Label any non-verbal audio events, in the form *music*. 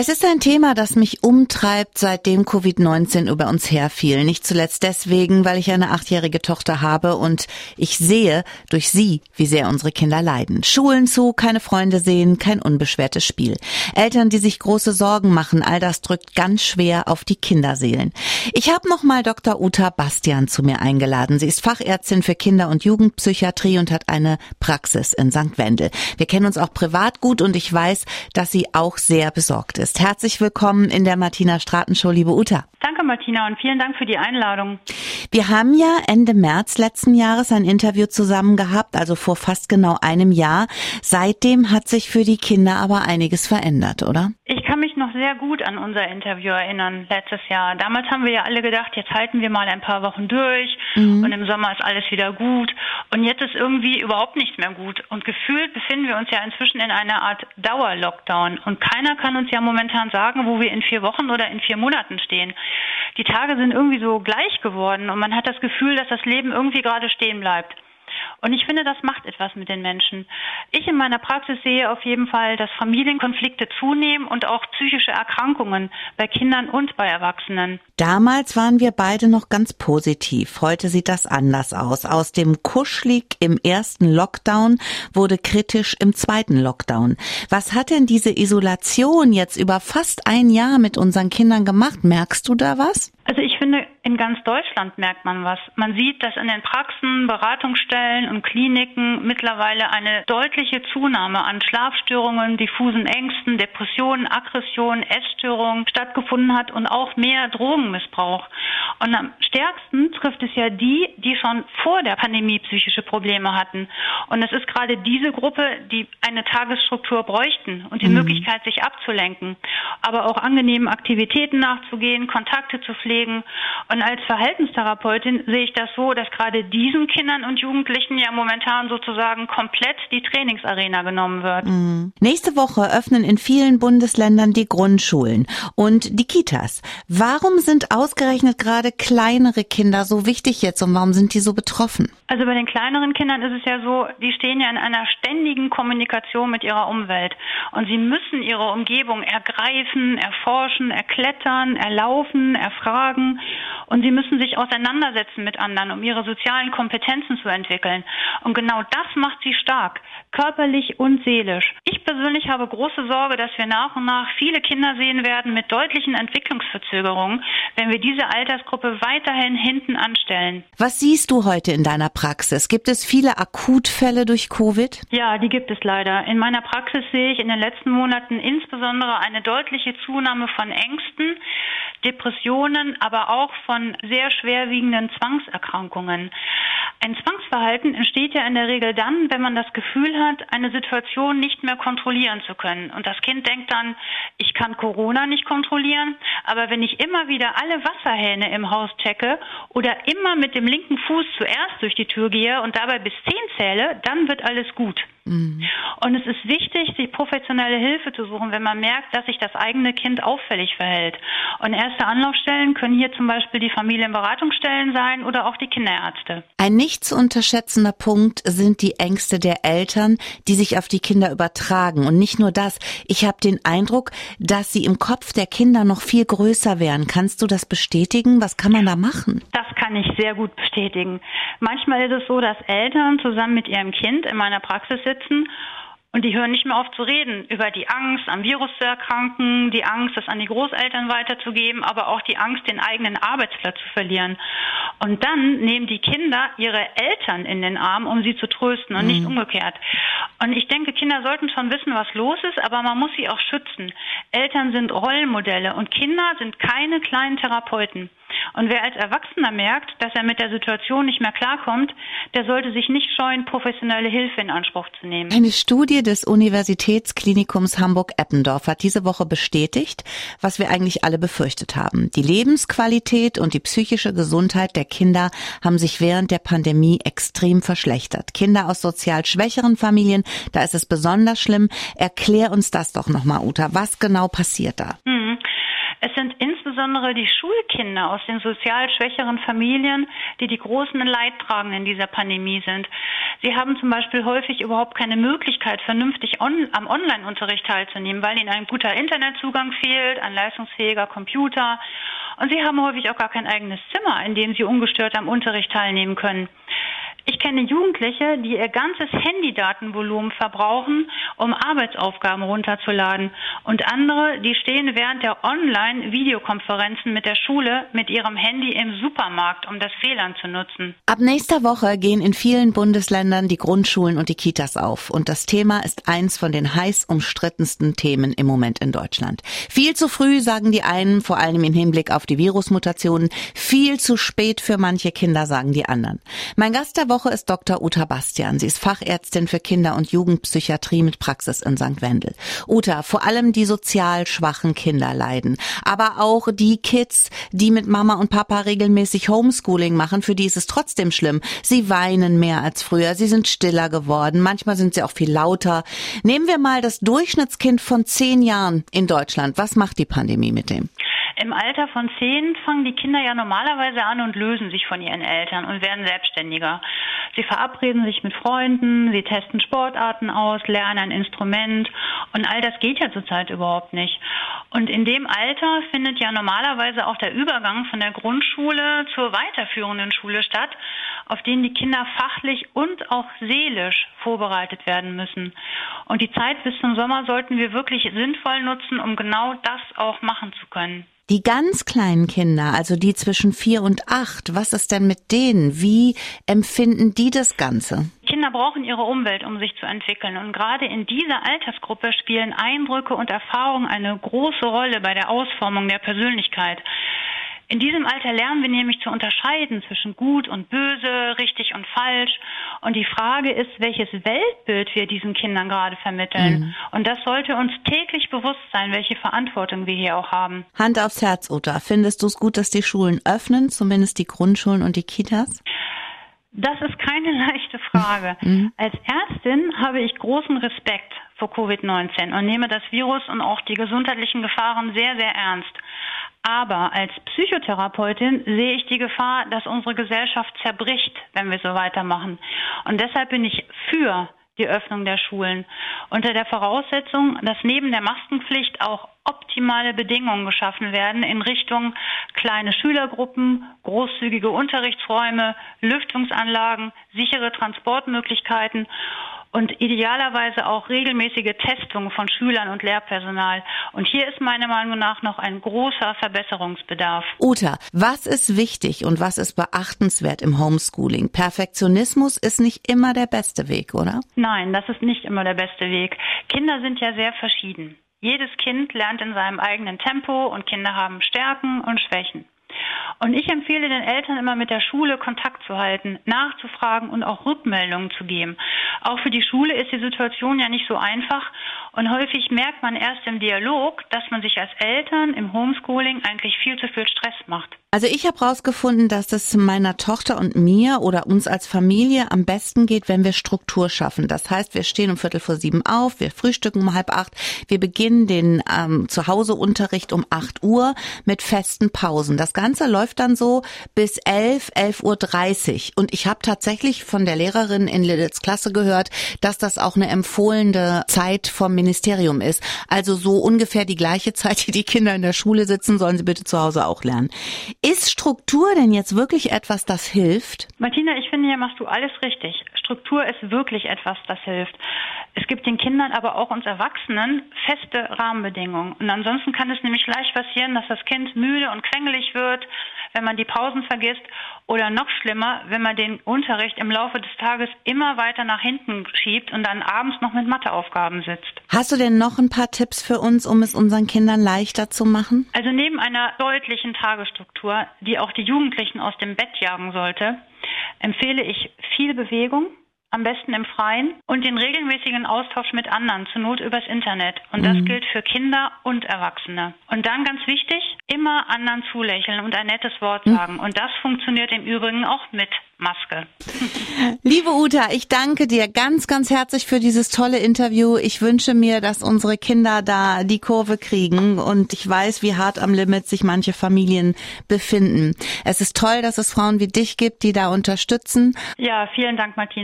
Es ist ein Thema, das mich umtreibt, seitdem Covid-19 über uns herfiel. Nicht zuletzt deswegen, weil ich eine achtjährige Tochter habe und ich sehe durch sie, wie sehr unsere Kinder leiden. Schulen zu, keine Freunde sehen, kein unbeschwertes Spiel. Eltern, die sich große Sorgen machen, all das drückt ganz schwer auf die Kinderseelen. Ich habe nochmal Dr. Uta Bastian zu mir eingeladen. Sie ist Fachärztin für Kinder- und Jugendpsychiatrie und hat eine Praxis in St. Wendel. Wir kennen uns auch privat gut und ich weiß, dass sie auch sehr besorgt ist ist. Herzlich willkommen in der Martina Straten Show, liebe Uta. Danke, Martina, und vielen Dank für die Einladung. Wir haben ja Ende März letzten Jahres ein Interview zusammen gehabt, also vor fast genau einem Jahr. Seitdem hat sich für die Kinder aber einiges verändert, oder? Ich kann mich noch sehr gut an unser Interview erinnern, letztes Jahr. Damals haben wir ja alle gedacht, jetzt halten wir mal ein paar Wochen durch mhm. und im Sommer ist alles wieder gut. Und jetzt ist irgendwie überhaupt nichts mehr gut. Und gefühlt befinden wir uns ja inzwischen in einer Art Dauerlockdown. Und keiner kann uns ja momentan sagen, wo wir in vier Wochen oder in vier Monaten stehen. Die Tage sind irgendwie so gleich geworden und man hat das Gefühl, dass das Leben irgendwie gerade stehen bleibt. Und ich finde, das macht etwas mit den Menschen. Ich in meiner Praxis sehe auf jeden Fall, dass Familienkonflikte zunehmen und auch psychische Erkrankungen bei Kindern und bei Erwachsenen. Damals waren wir beide noch ganz positiv. Heute sieht das anders aus. Aus dem Kuschelig im ersten Lockdown wurde kritisch im zweiten Lockdown. Was hat denn diese Isolation jetzt über fast ein Jahr mit unseren Kindern gemacht? Merkst du da was? Also ich finde, in ganz Deutschland merkt man was. Man sieht, dass in den Praxen, Beratungsstellen und Kliniken mittlerweile eine deutliche Zunahme an Schlafstörungen, diffusen Ängsten, Depressionen, Aggressionen, Essstörungen stattgefunden hat und auch mehr Drogenmissbrauch. Und am stärksten trifft es ja die, die schon vor der Pandemie psychische Probleme hatten. Und es ist gerade diese Gruppe, die eine Tagesstruktur bräuchten und die mhm. Möglichkeit, sich abzulenken, aber auch angenehmen Aktivitäten nachzugehen, Kontakte zu pflegen. Und als Verhaltenstherapeutin sehe ich das so, dass gerade diesen Kindern und Jugendlichen ja momentan sozusagen komplett die Trainingsarena genommen wird. Mhm. Nächste Woche öffnen in vielen Bundesländern die Grundschulen und die Kitas. Warum sind ausgerechnet gerade kleinere Kinder so wichtig jetzt und warum sind die so betroffen? Also bei den kleineren Kindern ist es ja so, die stehen ja in einer ständigen Kommunikation mit ihrer Umwelt und sie müssen ihre Umgebung ergreifen, erforschen, erklettern, erlaufen, erfragen und sie müssen sich auseinandersetzen mit anderen, um ihre sozialen Kompetenzen zu entwickeln. Und genau das macht sie stark, körperlich und seelisch. Ich persönlich habe große Sorge, dass wir nach und nach viele Kinder sehen werden mit deutlichen Entwicklungsverzögerungen, wenn wir diese Altersgruppe weiterhin hinten anstellen. Was siehst du heute in deiner Praxis? Gibt es viele Akutfälle durch Covid? Ja, die gibt es leider. In meiner Praxis sehe ich in den letzten Monaten insbesondere eine deutliche Zunahme von Ängsten, Depressionen, aber auch von sehr schwerwiegenden Zwangserkrankungen. Ein Zwangsverhalten entsteht ja in der Regel dann, wenn man das Gefühl hat, eine Situation nicht mehr kontrollieren zu können. Und das Kind denkt dann, ich kann Corona nicht kontrollieren, aber wenn ich immer wieder alle Wasserhähne im Haus checke oder immer mit dem linken Fuß zuerst durch die Tür gehe und dabei bis zehn zähle, dann wird alles gut. Mhm. Und es ist wichtig, sich professionelle Hilfe zu suchen, wenn man merkt, dass sich das eigene Kind auffällig verhält. Und erste Anlaufstellen können hier zum Beispiel die Familienberatungsstellen sein oder auch die Kinderärzte. Ein nicht zu unterschätzender Punkt sind die Ängste der Eltern, die sich auf die Kinder übertragen. Und nicht nur das. Ich habe den Eindruck, dass sie im Kopf der Kinder noch viel größer wären. Kannst du das bestätigen? Was kann man da machen? Das kann ich sehr gut bestätigen. Manchmal ist es so, dass Eltern zusammen mit ihrem Kind in meiner Praxis sitzen und die hören nicht mehr auf zu reden über die Angst, am Virus zu erkranken, die Angst, das an die Großeltern weiterzugeben, aber auch die Angst, den eigenen Arbeitsplatz zu verlieren. Und dann nehmen die Kinder ihre Eltern in den Arm, um sie zu trösten und mhm. nicht umgekehrt. Und ich denke, Kinder sollten schon wissen, was los ist, aber man muss sie auch schützen. Eltern sind Rollenmodelle und Kinder sind keine kleinen Therapeuten. Und wer als Erwachsener merkt, dass er mit der Situation nicht mehr klarkommt, der sollte sich nicht scheuen, professionelle Hilfe in Anspruch zu nehmen. Eine Studie des Universitätsklinikums Hamburg-Eppendorf hat diese Woche bestätigt, was wir eigentlich alle befürchtet haben. Die Lebensqualität und die psychische Gesundheit der Kinder haben sich während der Pandemie extrem verschlechtert. Kinder aus sozial schwächeren Familien, da ist es besonders schlimm. Erklär uns das doch nochmal, Uta. Was genau passiert da? Mhm. Es sind insbesondere die Schulkinder aus den sozial schwächeren Familien, die die großen Leidtragenden dieser Pandemie sind. Sie haben zum Beispiel häufig überhaupt keine Möglichkeit, vernünftig on am Online-Unterricht teilzunehmen, weil ihnen ein guter Internetzugang fehlt, ein leistungsfähiger Computer. Und sie haben häufig auch gar kein eigenes Zimmer, in dem sie ungestört am Unterricht teilnehmen können. Ich kenne Jugendliche, die ihr ganzes Handydatenvolumen verbrauchen, um Arbeitsaufgaben runterzuladen. Und andere, die stehen während der Online-Videokonferenzen mit der Schule mit ihrem Handy im Supermarkt, um das WLAN zu nutzen. Ab nächster Woche gehen in vielen Bundesländern die Grundschulen und die Kitas auf. Und das Thema ist eins von den heiß umstrittensten Themen im Moment in Deutschland. Viel zu früh, sagen die einen, vor allem im Hinblick auf die Virusmutationen. Viel zu spät für manche Kinder, sagen die anderen. Mein Gast Woche Woche ist Dr. Uta Bastian. Sie ist Fachärztin für Kinder- und Jugendpsychiatrie mit Praxis in St. Wendel. Uta, vor allem die sozial schwachen Kinder leiden, aber auch die Kids, die mit Mama und Papa regelmäßig Homeschooling machen, für die ist es trotzdem schlimm. Sie weinen mehr als früher, sie sind stiller geworden, manchmal sind sie auch viel lauter. Nehmen wir mal das Durchschnittskind von zehn Jahren in Deutschland. Was macht die Pandemie mit dem? Im Alter von zehn fangen die Kinder ja normalerweise an und lösen sich von ihren Eltern und werden selbstständiger. Sie verabreden sich mit Freunden, sie testen Sportarten aus, lernen ein Instrument und all das geht ja zurzeit überhaupt nicht. Und in dem Alter findet ja normalerweise auch der Übergang von der Grundschule zur weiterführenden Schule statt, auf den die Kinder fachlich und auch seelisch vorbereitet werden müssen. Und die Zeit bis zum Sommer sollten wir wirklich sinnvoll nutzen, um genau das auch machen zu können. Die ganz kleinen Kinder, also die zwischen vier und acht, was ist denn mit denen? Wie empfinden die das Ganze? Kinder brauchen ihre Umwelt, um sich zu entwickeln. Und gerade in dieser Altersgruppe spielen Eindrücke und Erfahrungen eine große Rolle bei der Ausformung der Persönlichkeit. In diesem Alter lernen wir nämlich zu unterscheiden zwischen gut und böse, richtig und falsch. Und die Frage ist, welches Weltbild wir diesen Kindern gerade vermitteln. Mhm. Und das sollte uns täglich bewusst sein, welche Verantwortung wir hier auch haben. Hand aufs Herz, Uta. Findest du es gut, dass die Schulen öffnen, zumindest die Grundschulen und die Kitas? Das ist keine *laughs* leichte Frage. Mhm. Als Ärztin habe ich großen Respekt vor Covid-19 und nehme das Virus und auch die gesundheitlichen Gefahren sehr, sehr ernst. Aber als Psychotherapeutin sehe ich die Gefahr, dass unsere Gesellschaft zerbricht, wenn wir so weitermachen. Und deshalb bin ich für die Öffnung der Schulen unter der Voraussetzung, dass neben der Maskenpflicht auch optimale Bedingungen geschaffen werden in Richtung kleine Schülergruppen, großzügige Unterrichtsräume, Lüftungsanlagen, sichere Transportmöglichkeiten und idealerweise auch regelmäßige Testungen von Schülern und Lehrpersonal. Und hier ist meiner Meinung nach noch ein großer Verbesserungsbedarf. Uta, was ist wichtig und was ist beachtenswert im Homeschooling? Perfektionismus ist nicht immer der beste Weg, oder? Nein, das ist nicht immer der beste Weg. Kinder sind ja sehr verschieden. Jedes Kind lernt in seinem eigenen Tempo und Kinder haben Stärken und Schwächen. Und ich empfehle den Eltern immer mit der Schule Kontakt zu halten, nachzufragen und auch Rückmeldungen zu geben. Auch für die Schule ist die Situation ja nicht so einfach und häufig merkt man erst im Dialog, dass man sich als Eltern im Homeschooling eigentlich viel zu viel Stress macht. Also ich habe herausgefunden, dass es meiner Tochter und mir oder uns als Familie am besten geht, wenn wir Struktur schaffen. Das heißt, wir stehen um Viertel vor sieben auf, wir frühstücken um halb acht, wir beginnen den ähm, Zuhauseunterricht um acht Uhr mit festen Pausen. Das Ganze läuft dann so bis elf, elf Uhr dreißig. Und ich habe tatsächlich von der Lehrerin in Liliths Klasse gehört, dass das auch eine empfohlene Zeit vom Ministerium ist. Also so ungefähr die gleiche *laughs* Zeit, die die Kinder in der Schule sitzen, sollen sie bitte zu Hause auch lernen. Ist Struktur denn jetzt wirklich etwas, das hilft? Martina, ich finde, hier machst du alles richtig. Struktur ist wirklich etwas, das hilft. Es gibt den Kindern, aber auch uns Erwachsenen feste Rahmenbedingungen. Und ansonsten kann es nämlich leicht passieren, dass das Kind müde und quengelig wird, wenn man die Pausen vergisst oder noch schlimmer, wenn man den Unterricht im Laufe des Tages immer weiter nach hinten schiebt und dann abends noch mit Matheaufgaben sitzt. Hast du denn noch ein paar Tipps für uns, um es unseren Kindern leichter zu machen? Also neben einer deutlichen Tagesstruktur, die auch die Jugendlichen aus dem Bett jagen sollte, empfehle ich viel Bewegung, am besten im Freien und den regelmäßigen Austausch mit anderen, zur Not übers Internet. Und das mhm. gilt für Kinder und Erwachsene. Und dann ganz wichtig, immer anderen zulächeln und ein nettes Wort hm. sagen. Und das funktioniert im Übrigen auch mit Maske. *laughs* Liebe Uta, ich danke dir ganz, ganz herzlich für dieses tolle Interview. Ich wünsche mir, dass unsere Kinder da die Kurve kriegen und ich weiß, wie hart am Limit sich manche Familien befinden. Es ist toll, dass es Frauen wie dich gibt, die da unterstützen. Ja, vielen Dank, Martina.